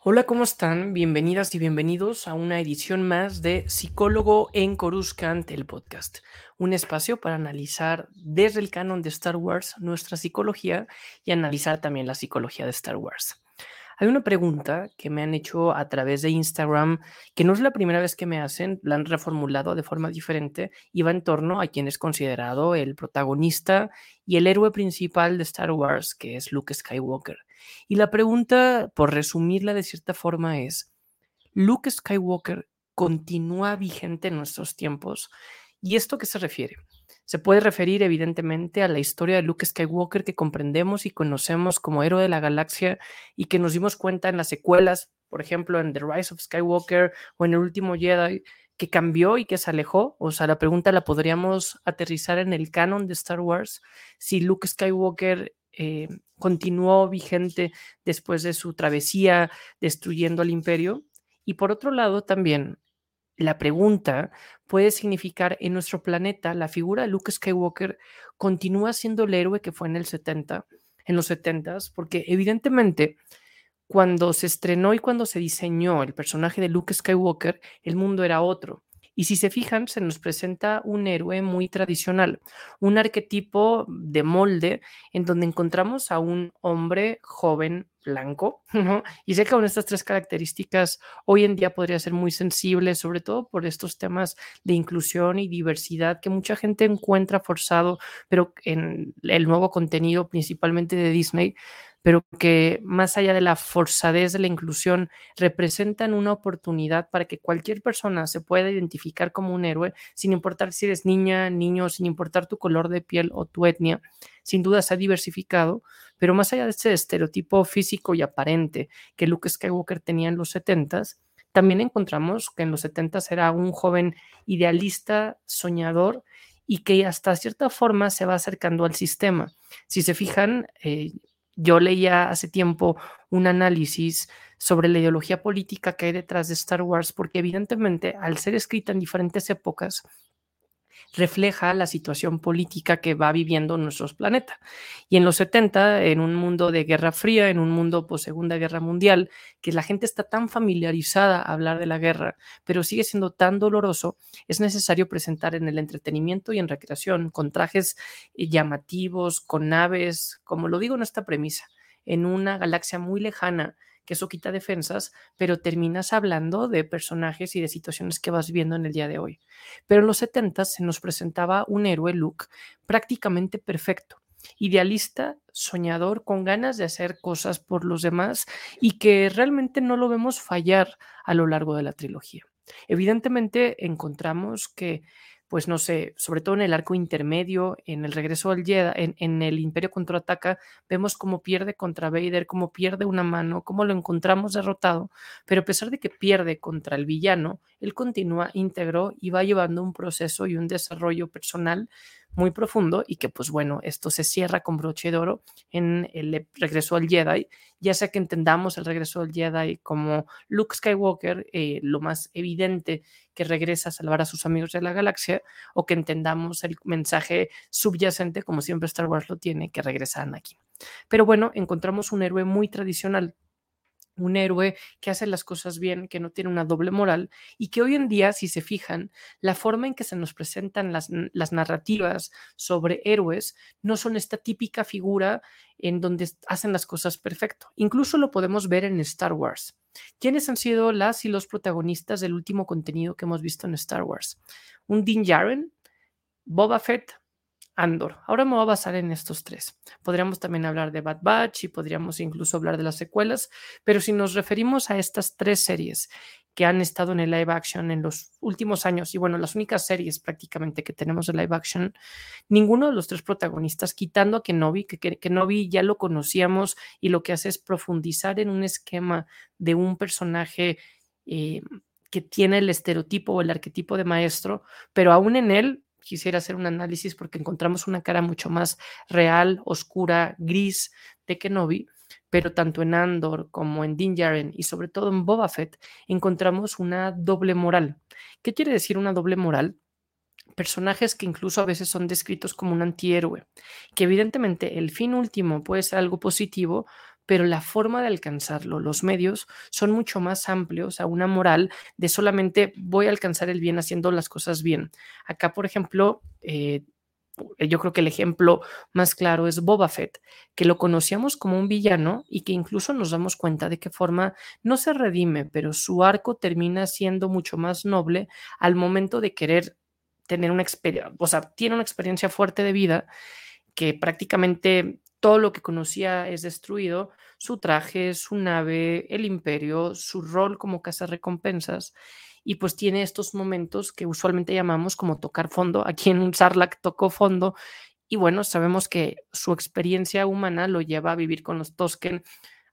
Hola, ¿cómo están? Bienvenidas y bienvenidos a una edición más de Psicólogo en Coruscant, el podcast. Un espacio para analizar desde el canon de Star Wars nuestra psicología y analizar también la psicología de Star Wars. Hay una pregunta que me han hecho a través de Instagram, que no es la primera vez que me hacen, la han reformulado de forma diferente y va en torno a quien es considerado el protagonista y el héroe principal de Star Wars, que es Luke Skywalker. Y la pregunta, por resumirla de cierta forma, es, ¿Luke Skywalker continúa vigente en nuestros tiempos? ¿Y esto qué se refiere? Se puede referir evidentemente a la historia de Luke Skywalker que comprendemos y conocemos como héroe de la galaxia y que nos dimos cuenta en las secuelas, por ejemplo, en The Rise of Skywalker o en El último Jedi, que cambió y que se alejó. O sea, la pregunta la podríamos aterrizar en el canon de Star Wars. Si Luke Skywalker eh, continuó vigente después de su travesía destruyendo al imperio. Y por otro lado, también la pregunta puede significar en nuestro planeta la figura de Luke Skywalker continúa siendo el héroe que fue en el 70, en los 70 porque evidentemente cuando se estrenó y cuando se diseñó el personaje de Luke Skywalker, el mundo era otro. Y si se fijan, se nos presenta un héroe muy tradicional, un arquetipo de molde en donde encontramos a un hombre joven blanco. Y sé que con estas tres características hoy en día podría ser muy sensible, sobre todo por estos temas de inclusión y diversidad que mucha gente encuentra forzado, pero en el nuevo contenido, principalmente de Disney, pero que más allá de la forzadez de la inclusión, representan una oportunidad para que cualquier persona se pueda identificar como un héroe, sin importar si eres niña, niño, sin importar tu color de piel o tu etnia. Sin duda se ha diversificado, pero más allá de ese estereotipo físico y aparente que Luke Skywalker tenía en los 70s, también encontramos que en los 70 era un joven idealista, soñador y que hasta cierta forma se va acercando al sistema. Si se fijan, eh, yo leía hace tiempo un análisis sobre la ideología política que hay detrás de Star Wars, porque evidentemente al ser escrita en diferentes épocas, refleja la situación política que va viviendo nuestro planeta. Y en los 70, en un mundo de guerra fría, en un mundo post Segunda Guerra Mundial, que la gente está tan familiarizada a hablar de la guerra, pero sigue siendo tan doloroso, es necesario presentar en el entretenimiento y en recreación, con trajes eh, llamativos, con naves, como lo digo en esta premisa, en una galaxia muy lejana que eso quita defensas, pero terminas hablando de personajes y de situaciones que vas viendo en el día de hoy. Pero en los 70 se nos presentaba un héroe, Luke, prácticamente perfecto, idealista, soñador, con ganas de hacer cosas por los demás y que realmente no lo vemos fallar a lo largo de la trilogía. Evidentemente encontramos que pues no sé, sobre todo en el arco intermedio, en el regreso al Jedi, en, en, el Imperio contraataca, vemos cómo pierde contra Vader, cómo pierde una mano, cómo lo encontramos derrotado, pero a pesar de que pierde contra el villano, él continúa íntegro y va llevando un proceso y un desarrollo personal muy profundo y que pues bueno, esto se cierra con broche de oro en el regreso al Jedi, ya sea que entendamos el regreso al Jedi como Luke Skywalker, eh, lo más evidente que regresa a salvar a sus amigos de la galaxia, o que entendamos el mensaje subyacente, como siempre Star Wars lo tiene, que regresa aquí Pero bueno, encontramos un héroe muy tradicional un héroe que hace las cosas bien, que no tiene una doble moral y que hoy en día, si se fijan, la forma en que se nos presentan las, las, narrativas sobre héroes no son esta típica figura en donde hacen las cosas perfecto. Incluso lo podemos ver en Star Wars. ¿Quiénes han sido las y los protagonistas del último contenido que hemos visto en Star Wars? Un Din Djarin, Boba Fett, Andor. Ahora me voy a basar en estos tres. Podríamos también hablar de Bad Batch y podríamos incluso hablar de las secuelas, pero si nos referimos a estas tres series que han estado en el live action en los últimos años, y bueno, las únicas series prácticamente que tenemos de live action, ninguno de los tres protagonistas, quitando a Kenobi, que, Kenobi ya lo conocíamos y lo que hace es profundizar en un esquema de un personaje eh, que tiene el estereotipo o el arquetipo de maestro, pero aún en él quisiera hacer un análisis porque encontramos una cara mucho más real, oscura, gris de Kenobi, pero tanto en Andor como en Din Djarin y sobre todo en Boba Fett encontramos una doble moral. ¿Qué quiere decir una doble moral? personajes que incluso a veces son descritos como un antihéroe, que evidentemente el fin último puede ser algo positivo, pero la forma de alcanzarlo, los medios son mucho más amplios a una moral de solamente voy a alcanzar el bien haciendo las cosas bien. Acá, por ejemplo, eh, yo creo que el ejemplo más claro es Boba Fett, que lo conocíamos como un villano y que incluso nos damos cuenta de qué forma no se redime, pero su arco termina siendo mucho más noble al momento de querer tener una experiencia, o sea, tiene una experiencia fuerte de vida que prácticamente todo lo que conocía es destruido, su traje, su nave, el imperio, su rol como recompensas y pues tiene estos momentos que usualmente llamamos como tocar fondo. Aquí en un Sarlacc tocó fondo y bueno, sabemos que su experiencia humana lo lleva a vivir con los Tosken,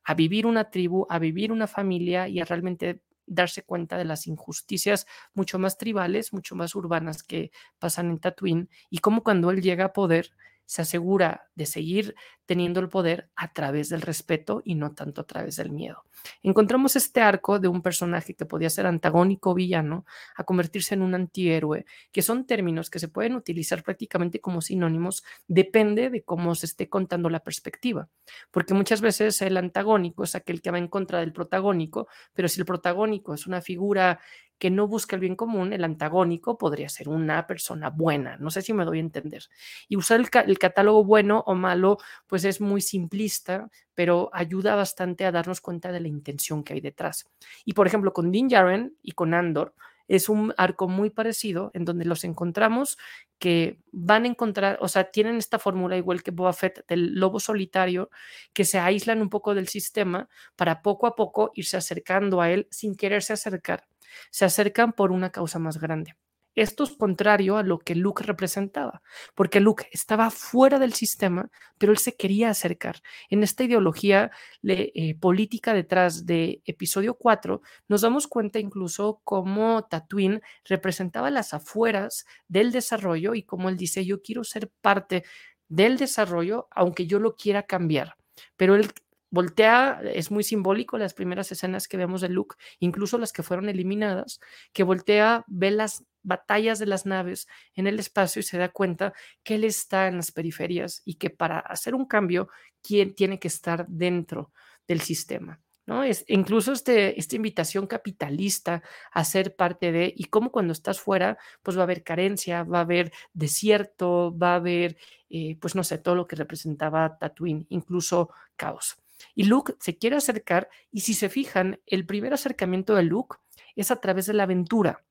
a vivir una tribu, a vivir una familia y a realmente darse cuenta de las injusticias mucho más tribales, mucho más urbanas que pasan en Tatooine y cómo cuando él llega a poder se asegura de seguir teniendo el poder a través del respeto y no tanto a través del miedo. Encontramos este arco de un personaje que podía ser antagónico o villano a convertirse en un antihéroe, que son términos que se pueden utilizar prácticamente como sinónimos, depende de cómo se esté contando la perspectiva, porque muchas veces el antagónico es aquel que va en contra del protagónico, pero si el protagónico es una figura que no busca el bien común, el antagónico podría ser una persona buena. No sé si me doy a entender. Y usar el, catálogo bueno o malo, pues es muy simplista, pero ayuda bastante a darnos cuenta de la intención que hay detrás. Y por ejemplo, con Din Djarin y con Andor, es un arco muy parecido en donde los encontramos que van a encontrar, o sea, tienen esta fórmula igual que Boba Fett del lobo solitario, que se aíslan un poco del sistema para poco a poco irse acercando a él sin quererse acercar se acercan por una causa más grande. Esto es contrario a lo que Luke representaba, porque Luke estaba fuera del sistema, pero él se quería acercar. En esta ideología eh, política detrás de episodio 4, nos damos cuenta incluso cómo Tatooine representaba las afueras del desarrollo y cómo él dice, yo quiero ser parte del desarrollo, aunque yo lo quiera cambiar. Pero él voltea, es muy simbólico las primeras escenas que vemos de Luke, incluso las que fueron eliminadas, que voltea, ve las batallas de las naves en el espacio y se da cuenta que él está en las periferias y que para hacer un cambio, quien tiene que estar dentro del sistema. ¿no? Es, incluso este, esta invitación capitalista a ser parte de, y cómo cuando estás fuera, pues va a haber carencia, va a haber desierto, va a haber, eh, pues no sé, todo lo que representaba Tatooine, incluso caos. Y Luke se quiere acercar y si se fijan, el primer acercamiento de Luke es a través de la aventura.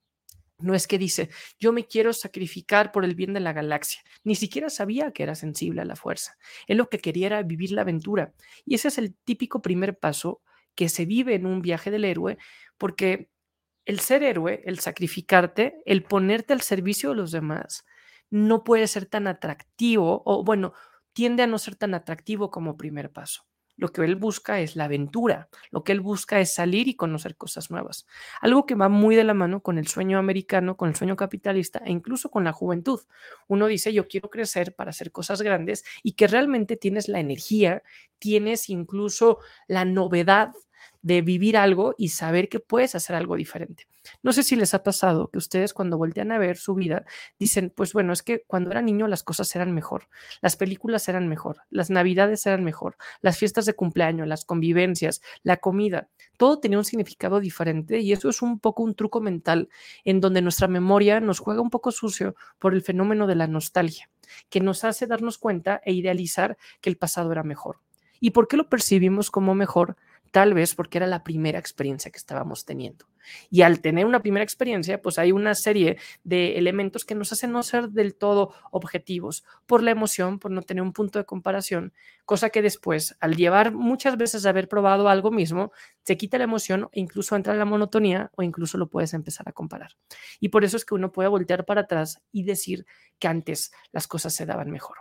No es que dice, yo me quiero sacrificar por el bien de la galaxia. Ni siquiera sabía que era sensible a la fuerza. Él lo que quería era vivir la aventura. Y ese es el típico primer paso que se vive en un viaje del héroe, porque el ser héroe, el sacrificarte, el ponerte al servicio de los demás, no puede ser tan atractivo, o bueno, tiende a no ser tan atractivo como primer paso. Lo que él busca es la aventura, lo que él busca es salir y conocer cosas nuevas. Algo que va muy de la mano con el sueño americano, con el sueño capitalista e incluso con la juventud. Uno dice, yo quiero crecer para hacer cosas grandes y que realmente tienes la energía, tienes incluso la novedad de vivir algo y saber que puedes hacer algo diferente. No sé si les ha pasado que ustedes cuando voltean a ver su vida dicen, pues bueno, es que cuando era niño las cosas eran mejor, las películas eran mejor, las navidades eran mejor, las fiestas de cumpleaños, las convivencias, la comida, todo tenía un significado diferente y eso es un poco un truco mental en donde nuestra memoria nos juega un poco sucio por el fenómeno de la nostalgia, que nos hace darnos cuenta e idealizar que el pasado era mejor. ¿Y por qué lo percibimos como mejor? Tal vez porque era la primera experiencia que estábamos teniendo. Y al tener una primera experiencia, pues hay una serie de elementos que nos hacen no ser del todo objetivos por la emoción, por no tener un punto de comparación, cosa que después, al llevar muchas veces a haber probado algo mismo, se quita la emoción e incluso entra la monotonía o incluso lo puedes empezar a comparar. Y por eso es que uno puede voltear para atrás y decir que antes las cosas se daban mejor.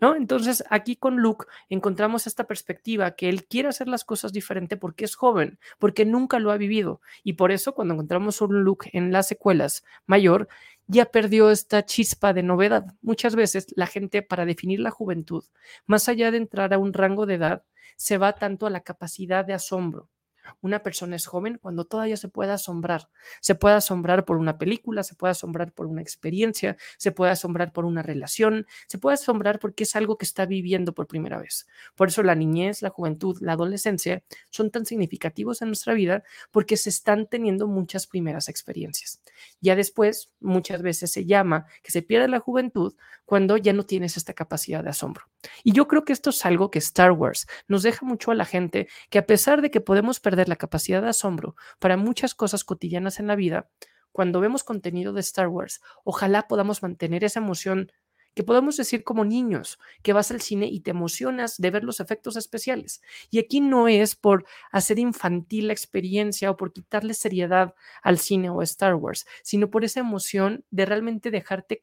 ¿No? Entonces, aquí con Luke encontramos esta perspectiva que él quiere hacer las cosas diferente porque es joven, porque nunca lo ha vivido. Y por eso, cuando encontramos un Luke en las secuelas mayor, ya perdió esta chispa de novedad. Muchas veces la gente, para definir la juventud, más allá de entrar a un rango de edad, se va tanto a la capacidad de asombro una persona es joven cuando todavía se puede asombrar. Se puede asombrar por una película, se puede asombrar por una experiencia, se puede asombrar por una relación, se puede asombrar porque es algo que está viviendo por primera vez. Por eso la niñez, la juventud, la adolescencia son tan significativos en nuestra vida porque se están teniendo muchas primeras experiencias. Ya después, muchas veces se llama que se pierde la juventud cuando ya no tienes esta capacidad de asombro. Y yo creo que esto es algo que Star Wars nos deja mucho a la gente que a pesar de que podemos perder la capacidad de asombro para muchas cosas cotidianas en la vida, cuando vemos contenido de Star Wars, ojalá podamos mantener esa emoción que podemos decir como niños, que vas al cine y te emocionas de ver los efectos especiales. Y aquí no es por hacer infantil la experiencia o por quitarle seriedad al cine o a Star Wars, sino por esa emoción de realmente dejarte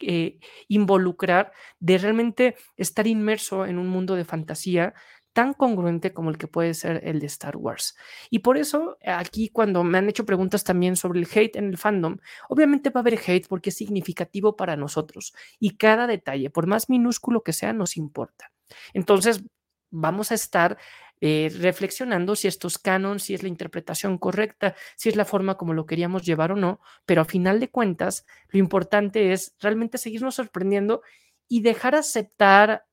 eh, involucrar, de realmente estar inmerso en un mundo de fantasía tan congruente como el que puede ser el de Star Wars. Y por eso aquí cuando me han hecho preguntas también sobre el hate en el fandom, obviamente va a haber hate porque es significativo para nosotros y cada detalle, por más minúsculo que sea, nos importa. Entonces, vamos a estar eh, reflexionando si esto es canon, si es la interpretación correcta, si es la forma como lo queríamos llevar o no, pero a final de cuentas, lo importante es realmente seguirnos sorprendiendo y dejar aceptar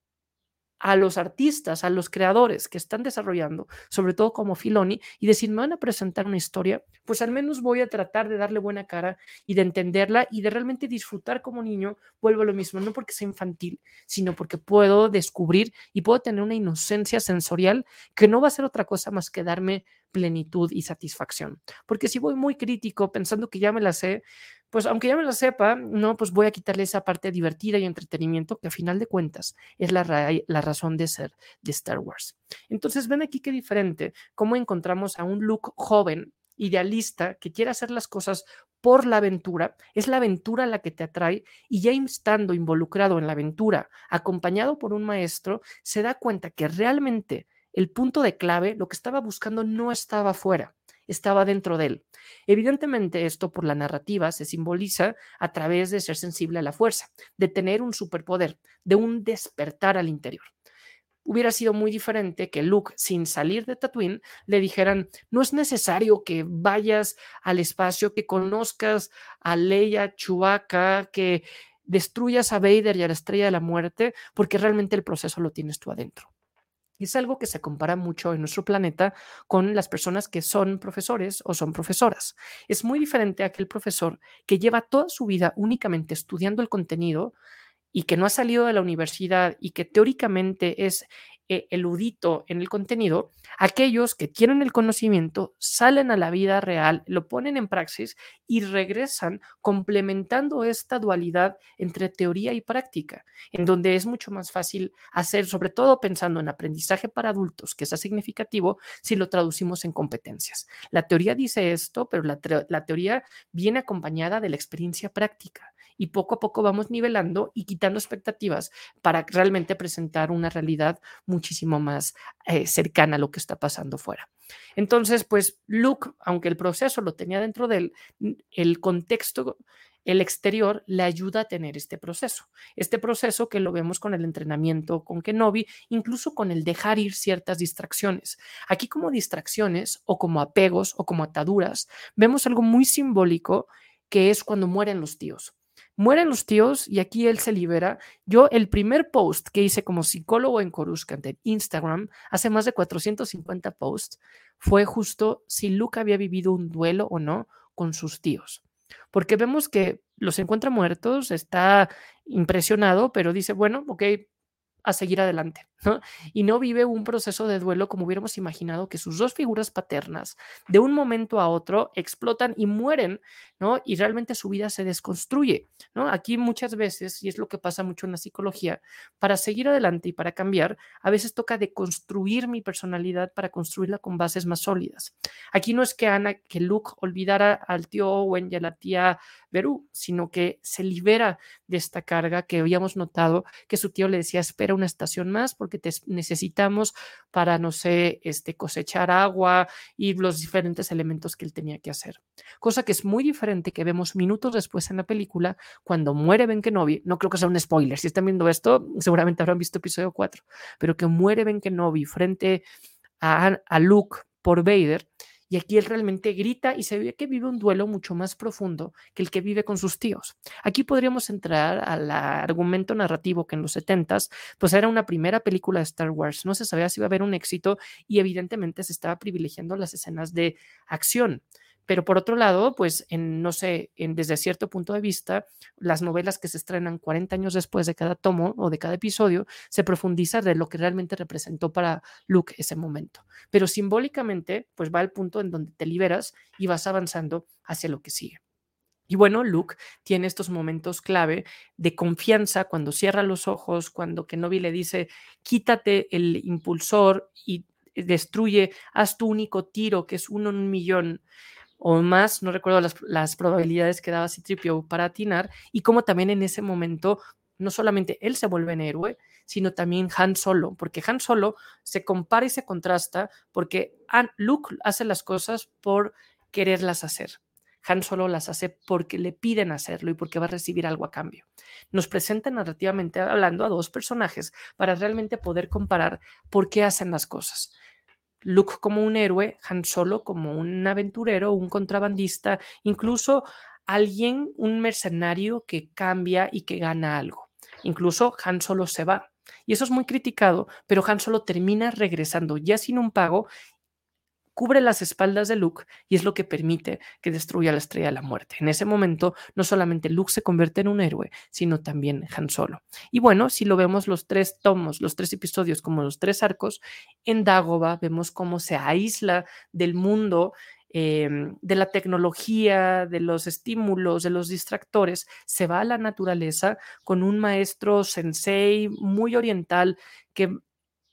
a los artistas, a los creadores que están desarrollando, sobre todo como Filoni, y decir, me van a presentar una historia, pues al menos voy a tratar de darle buena cara y de entenderla y de realmente disfrutar como niño, vuelvo a lo mismo, no porque sea infantil, sino porque puedo descubrir y puedo tener una inocencia sensorial que no va a ser otra cosa más que darme plenitud y satisfacción. Porque si voy muy crítico pensando que ya me la sé, pues aunque ya me la sepa, no, pues voy a quitarle esa parte divertida y entretenimiento que a final de cuentas es la, la razón de ser de Star Wars. Entonces ven aquí qué diferente, cómo encontramos a un Luke joven, idealista, que quiere hacer las cosas por la aventura, es la aventura la que te atrae y ya estando involucrado en la aventura, acompañado por un maestro, se da cuenta que realmente el punto de clave, lo que estaba buscando no estaba afuera, estaba dentro de él. Evidentemente esto por la narrativa se simboliza a través de ser sensible a la fuerza, de tener un superpoder, de un despertar al interior. Hubiera sido muy diferente que Luke, sin salir de Tatooine, le dijeran, no es necesario que vayas al espacio, que conozcas a Leia, Chewbacca, que destruyas a Vader y a la Estrella de la Muerte, porque realmente el proceso lo tienes tú adentro. Es algo que se compara mucho en nuestro planeta con las personas que son profesores o son profesoras. Es muy diferente a aquel profesor que lleva toda su vida únicamente estudiando el contenido y que no ha salido de la universidad y que teóricamente es eh, eludito en el contenido, aquellos que tienen el conocimiento salen a la vida real, lo ponen en praxis y regresan complementando esta dualidad entre teoría y práctica, en donde es mucho más fácil hacer, sobre todo pensando en aprendizaje para adultos, que es significativo si lo traducimos en competencias. La teoría dice esto, pero la teoría viene acompañada de la experiencia práctica y poco a poco vamos nivelando y quitando expectativas para realmente presentar una realidad muchísimo más eh, cercana a lo que está pasando fuera. Entonces, pues Luke, aunque el proceso lo tenía dentro de él, el contexto el exterior le ayuda a tener este proceso. Este proceso que lo vemos con el entrenamiento con Kenobi, incluso con el dejar ir ciertas distracciones. Aquí como distracciones o como apegos o como ataduras, vemos algo muy simbólico que es cuando mueren los tíos. Mueren los tíos y aquí él se libera. Yo el primer post que hice como psicólogo en Coruscant en Instagram, hace más de 450 posts, fue justo si Luke había vivido un duelo o no con sus tíos. Porque vemos que los encuentra muertos, está impresionado, pero dice, bueno, ok, a seguir adelante, ¿no? Y no vive un proceso de duelo como hubiéramos imaginado que sus dos figuras paternas de un momento a otro explotan y mueren, ¿no? Y realmente su vida se desconstruye, ¿no? Aquí muchas veces, y es lo que pasa mucho en la psicología, para seguir adelante y para cambiar, a veces toca deconstruir mi personalidad para construirla con bases más sólidas. Aquí no es que Ana, que Luke olvidara al tío Owen y a la tía Berú, sino que se libera de esta carga que habíamos notado que su tío le decía, espera una estación más porque te necesitamos para, no sé, este, cosechar agua y los diferentes elementos que él tenía que hacer. Cosa que es muy diferente que vemos minutos después en la película cuando muere Ben Kenobi, no creo que sea un spoiler, si están viendo esto, seguramente habrán visto episodio 4, pero que muere Ben Kenobi frente a, a Luke por Vader. Y aquí él realmente grita y se ve que vive un duelo mucho más profundo que el que vive con sus tíos. Aquí podríamos entrar al argumento narrativo que en los 70s, pues era una primera película de Star Wars. No se sabía si iba a haber un éxito y evidentemente se estaba privilegiando las escenas de acción. Pero por otro lado, pues en, no sé, en, desde cierto punto de vista, las novelas que se estrenan 40 años después de cada tomo o de cada episodio, se profundiza de lo que realmente representó para Luke ese momento. Pero simbólicamente, pues va al punto en donde te liberas y vas avanzando hacia lo que sigue. Y bueno, Luke tiene estos momentos clave de confianza cuando cierra los ojos, cuando Kenobi le dice, quítate el impulsor y destruye, haz tu único tiro, que es uno en un millón o más, no recuerdo las, probabilidades que daba Citripio para atinar, y cómo también en ese momento no solamente él se vuelve en héroe, sino también Han Solo, porque Han Solo se compara y se contrasta porque Luke hace las cosas por quererlas hacer. Han Solo las hace porque le piden hacerlo y porque va a recibir algo a cambio. Nos presenta narrativamente hablando a dos personajes para realmente poder comparar por qué hacen las cosas. Luke como un héroe, Han Solo como un aventurero, un contrabandista, incluso alguien, un mercenario que cambia y que gana algo. Incluso Han Solo se va. Y eso es muy criticado, pero Han Solo termina regresando ya sin un pago cubre las espaldas de Luke y es lo que permite que destruya la estrella de la muerte. En ese momento, no solamente Luke se convierte en un héroe, sino también Han Solo. Y bueno, si lo vemos los tres tomos, los tres episodios como los tres arcos, en Dagoba vemos cómo se aísla del mundo. Em, de la tecnología, de los estímulos, de los distractores, se va a la naturaleza con un maestro sensei muy oriental que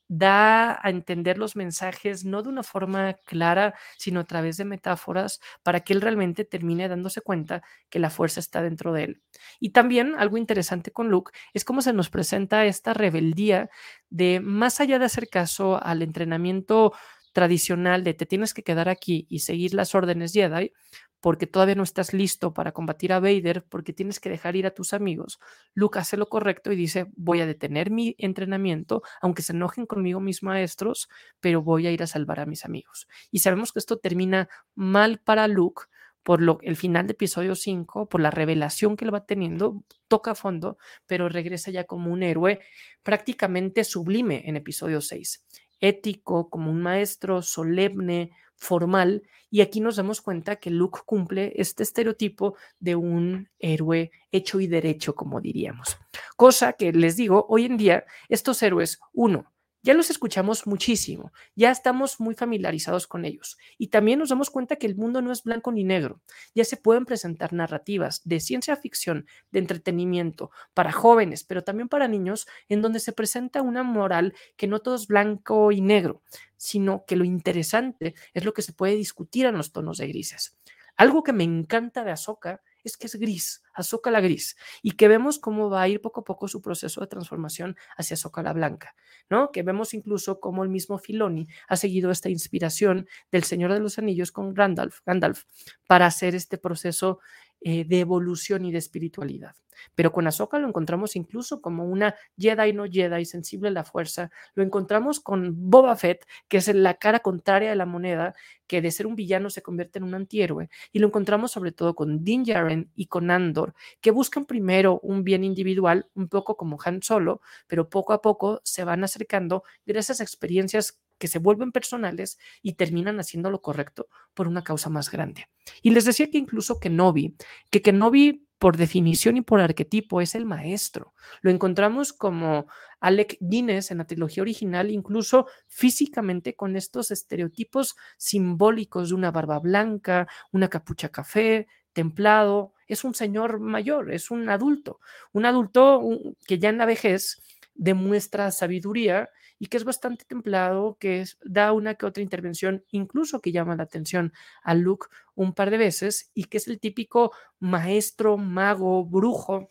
da a entender los mensajes no de una forma clara, sino a través de metáforas para que él realmente termine dándose cuenta que la fuerza está dentro de él. Y también algo interesante con Luke es cómo se nos presenta esta rebeldía de más allá de hacer caso al entrenamiento tradicional de te tienes que quedar aquí y seguir las órdenes Jedi, porque todavía no estás listo para combatir a Vader, porque tienes que dejar ir a tus amigos, Luke hace lo correcto y dice, voy a detener mi entrenamiento, aunque se enojen conmigo mis maestros, pero voy a ir a salvar a mis amigos. Y sabemos que esto termina mal para Luke por lo, el final de episodio 5, por la revelación que él va teniendo, toca a fondo, pero regresa ya como un héroe prácticamente sublime en episodio 6 ético, como un maestro solemne, formal, y aquí nos damos cuenta que Luke cumple este estereotipo de un héroe hecho y derecho, como diríamos. Cosa que les digo, hoy en día estos héroes, uno, ya los escuchamos muchísimo, ya estamos muy familiarizados con ellos y también nos damos cuenta que el mundo no es blanco ni negro. Ya se pueden presentar narrativas de ciencia ficción, de entretenimiento para jóvenes, pero también para niños, en donde se presenta una moral que no todo es blanco y negro, sino que lo interesante es lo que se puede discutir en los tonos de grises. Algo que me encanta de Ahsoka es que es gris, Ahsoka la gris, y que vemos cómo va a ir poco a poco su proceso de transformación hacia Ahsoka la blanca, ¿no? Que vemos incluso cómo el mismo Filoni ha seguido esta inspiración del Señor de los Anillos con Gandalf, Gandalf para hacer este proceso eh, de evolución y de espiritualidad. Pero con Ahsoka lo encontramos incluso como una Jedi no Jedi, sensible a la fuerza. Lo encontramos con Boba Fett, que es la cara contraria de la moneda, que de ser un villano se convierte en un antihéroe. Y lo encontramos sobre todo con Din Djarin y con Andor, que buscan primero un bien individual, un poco como Han Solo, pero poco a poco se van acercando gracias a experiencias que se vuelven personales y terminan haciendo lo correcto por una causa más grande. Y les decía que incluso Kenobi, que Kenobi por definición y por arquetipo es el maestro. Lo encontramos como Alec Guinness en la trilogía original, incluso físicamente con estos estereotipos simbólicos de una barba blanca, una capucha café, templado. Es un señor mayor, es un adulto, un adulto que ya en la vejez demuestra sabiduría y que es bastante templado, que da una que otra intervención, incluso que llama la atención a Luke un par de veces y que es el típico maestro, mago, brujo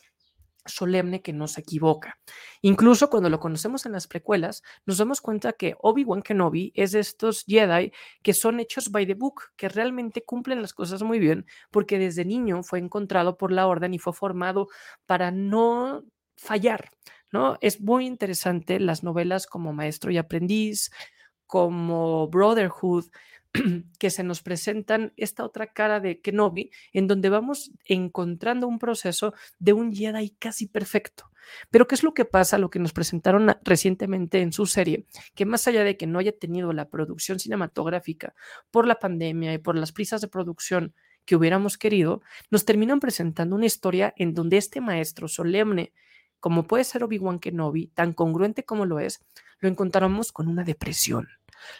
solemne que no se equivoca. Incluso cuando lo conocemos en las precuelas, nos damos cuenta que Obi-Wan Kenobi es de estos Jedi que son hechos by the book, que realmente cumplen las cosas muy bien, porque desde niño fue encontrado por la orden y fue formado para no fallar, ¿no? Es muy interesante las novelas como Maestro y Aprendiz, como Brotherhood, que se nos presentan esta otra cara de Kenobi, en donde vamos encontrando un proceso de un Jedi casi perfecto. Pero ¿qué es lo que pasa? Lo que nos presentaron recientemente en su serie, que más allá de que no haya tenido la producción cinematográfica por la pandemia y por las prisas de producción que hubiéramos querido, nos terminan presentando una historia en donde este maestro solemne, como puede ser Obi-Wan Kenobi, tan congruente como lo es, lo encontramos con una depresión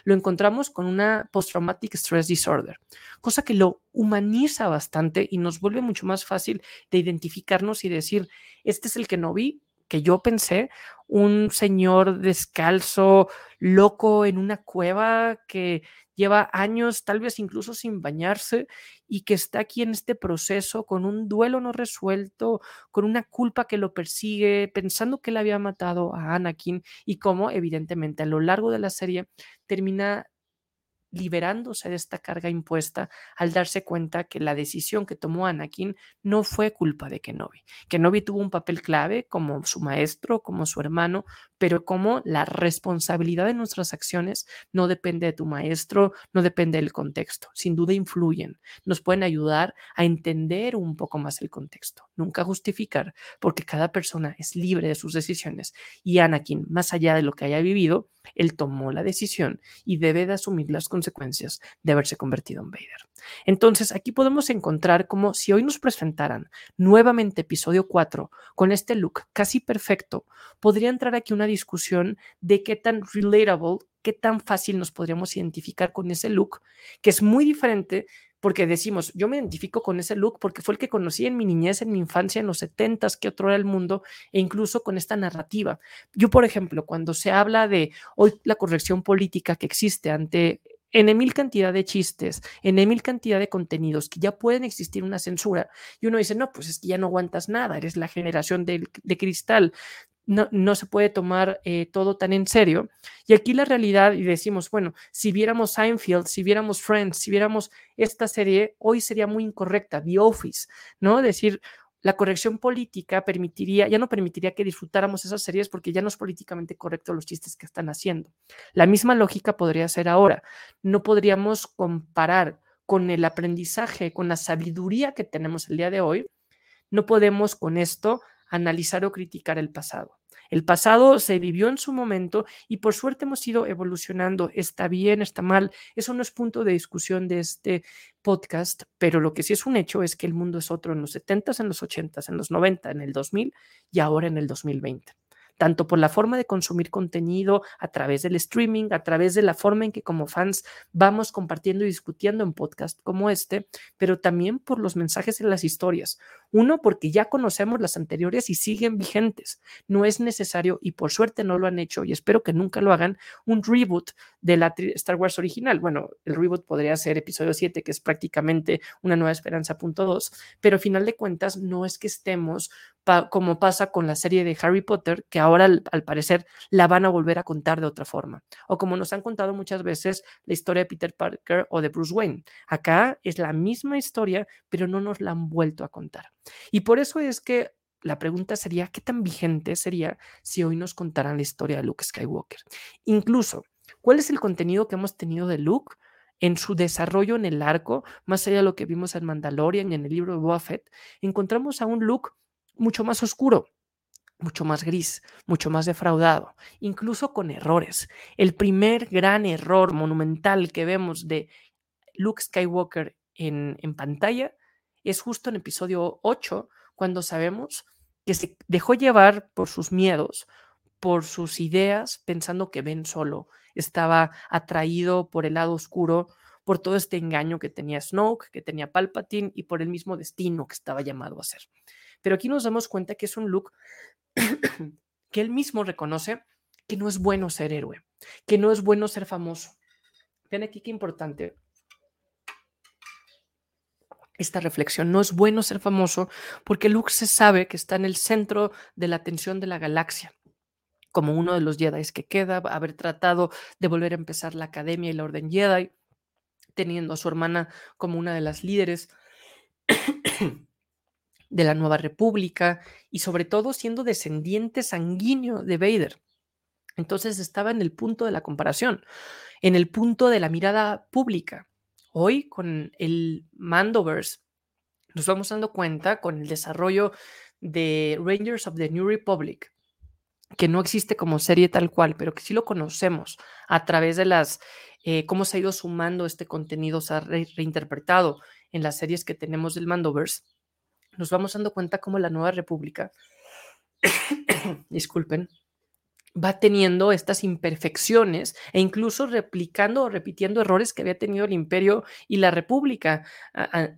lo encontramos con una post-traumatic stress disorder, cosa que lo humaniza bastante y nos vuelve mucho más fácil de identificarnos y decir, este es el que no vi, que yo pensé, un señor descalzo, loco en una cueva que lleva años, tal vez incluso sin bañarse, y que está aquí en este proceso con un duelo no resuelto, con una culpa que lo persigue, pensando que él había matado a Anakin y cómo evidentemente a lo largo de la serie termina liberándose de esta carga impuesta al darse cuenta que la decisión que tomó Anakin no fue culpa de Kenobi. Kenobi tuvo un papel clave como su maestro, como su hermano, pero como la responsabilidad de nuestras acciones no depende de tu maestro, no depende del contexto. Sin duda influyen, nos pueden ayudar a entender un poco más el contexto, nunca justificar, porque cada persona es libre de sus decisiones y Anakin, más allá de lo que haya vivido, él tomó la decisión y debe de asumir las de haberse convertido en Vader. Entonces, aquí podemos encontrar como si hoy nos presentaran nuevamente episodio 4 con este look casi perfecto, podría entrar aquí una discusión de qué tan relatable, qué tan fácil nos podríamos identificar con ese look, que es muy diferente porque decimos, yo me identifico con ese look porque fue el que conocí en mi niñez, en mi infancia, en los 70 que otro era el mundo, e incluso con esta narrativa. Yo, por ejemplo, cuando se habla de hoy la corrección política que existe ante en mil cantidad de chistes, en mil cantidad de contenidos que ya pueden existir una censura, y uno dice, no, pues es que ya no aguantas nada, eres la generación de, de cristal, no, no, se puede tomar eh, todo tan en serio. Y aquí la realidad, y decimos, bueno, si viéramos Seinfeld, si viéramos Friends, si viéramos esta serie, hoy sería muy incorrecta, The Office, ¿no? Decir, la corrección política permitiría, ya no permitiría que disfrutáramos esas series porque ya no es políticamente correcto los chistes que están haciendo. La misma lógica podría ser ahora. No podríamos comparar con el aprendizaje, con la sabiduría que tenemos el día de hoy. No podemos con esto analizar o criticar el pasado. El pasado se vivió en su momento y por suerte hemos ido evolucionando. Está bien, está mal. Eso no es punto de discusión de este podcast, pero lo que sí es un hecho es que el mundo es otro en los 70s, en los 80s, en los 90, en el 2000 y ahora en el 2020 tanto por la forma de consumir contenido a través del streaming, a través de la forma en que como fans vamos compartiendo y discutiendo en podcast como este, pero también por los mensajes en las historias. Uno, porque ya conocemos las anteriores y siguen vigentes. No es necesario, y por suerte no lo han hecho, y espero que nunca lo hagan, un reboot de la Star Wars original. Bueno, el reboot podría ser episodio 7, que es prácticamente una nueva esperanza punto 2, pero al final de cuentas no es que estemos como pasa con la serie de Harry Potter, que ahora al, parecer la van a volver a contar de otra forma. O como nos han contado muchas veces la historia de Peter Parker o de Bruce Wayne. Acá es la misma historia, pero no nos la han vuelto a contar. Y por eso es que la pregunta sería, ¿qué tan vigente sería si hoy nos contaran la historia de Luke Skywalker? Incluso, ¿cuál es el contenido que hemos tenido de Luke? en su desarrollo en el arco, más allá de lo que vimos en Mandalorian en el libro de Buffett, encontramos a un Luke mucho más oscuro, mucho más gris, mucho más defraudado, incluso con errores. El primer gran error monumental que vemos de Luke Skywalker en, en pantalla es justo en episodio 8, cuando sabemos que se dejó llevar por sus miedos, por sus ideas, pensando que Ben solo estaba atraído por el lado oscuro, por todo este engaño que tenía Snoke, que tenía Palpatine y por el mismo destino que estaba llamado a ser. Pero aquí nos damos cuenta que es un look que él mismo reconoce que no es bueno ser héroe, que no es bueno ser famoso. Ven aquí qué importante esta reflexión. No es bueno ser famoso porque Luke se sabe que está en el centro de la atención de la galaxia, como uno de los Jedi que queda, haber tratado de volver a empezar la academia y la orden Jedi, teniendo a su hermana como una de las líderes de la Nueva República y sobre todo siendo descendiente sanguíneo de Vader. Entonces estaba en el punto de la comparación, en el punto de la mirada pública. Hoy con el Mandoverse nos vamos dando cuenta con el desarrollo de Rangers of the New Republic, que no existe como serie tal cual, pero que sí lo conocemos a través de las, eh, cómo se ha ido sumando este contenido, se ha reinterpretado en las series que tenemos del Mandoverse, nos vamos dando cuenta cómo la Nueva República, disculpen, va teniendo estas imperfecciones e incluso replicando o repitiendo errores que había tenido el imperio y la república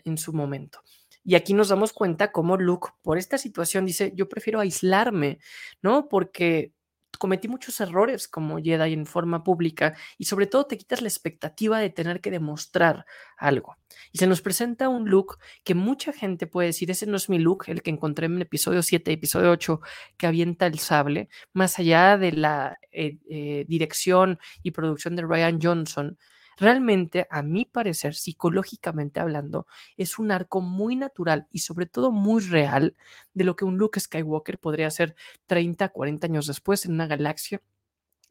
en su momento. Y aquí nos damos cuenta cómo Luke, por esta situación, dice, yo prefiero aislarme, ¿no? Porque cometí muchos errores como Jedi en forma pública y sobre todo te quitas la expectativa de tener que demostrar algo. Y se nos presenta un look que mucha gente puede decir, ese no es mi look, el que encontré en el episodio 7, episodio 8, que avienta el sable, más allá de la eh, eh, dirección y producción de Ryan Johnson. Realmente, a mi parecer, psicológicamente hablando, es un arco muy natural y sobre todo muy real de lo que un Luke Skywalker podría ser 30, 40 años después en una galaxia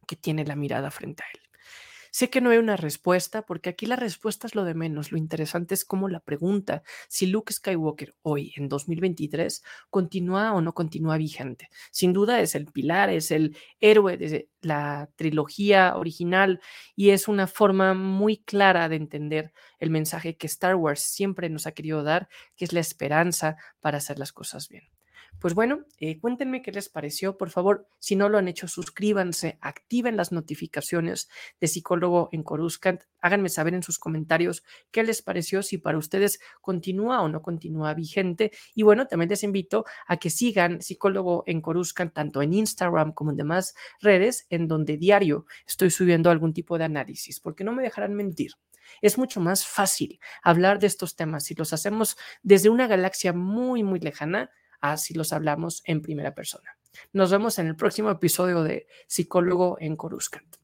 que tiene la mirada frente a él. Sé que no hay una respuesta, porque aquí la respuesta es lo de menos. Lo interesante es cómo la pregunta, si Luke Skywalker hoy, en 2023, continúa o no continúa vigente. Sin duda es el pilar, es el héroe de la trilogía original y es una forma muy clara de entender el mensaje que Star Wars siempre nos ha querido dar, que es la esperanza para hacer las cosas bien. Pues bueno, eh, cuéntenme qué les pareció. Por favor, si no lo han hecho, suscríbanse, activen las notificaciones de Psicólogo en Coruscant. Háganme saber en sus comentarios qué les pareció, si para ustedes continúa o no continúa vigente. Y bueno, también les invito a que sigan Psicólogo en Coruscant tanto en Instagram como en demás redes, en donde diario estoy subiendo algún tipo de análisis, porque no me dejarán mentir. Es mucho más fácil hablar de estos temas si los hacemos desde una galaxia muy, muy lejana así los hablamos en primera persona. Nos vemos en el próximo episodio de Psicólogo en Coruscant.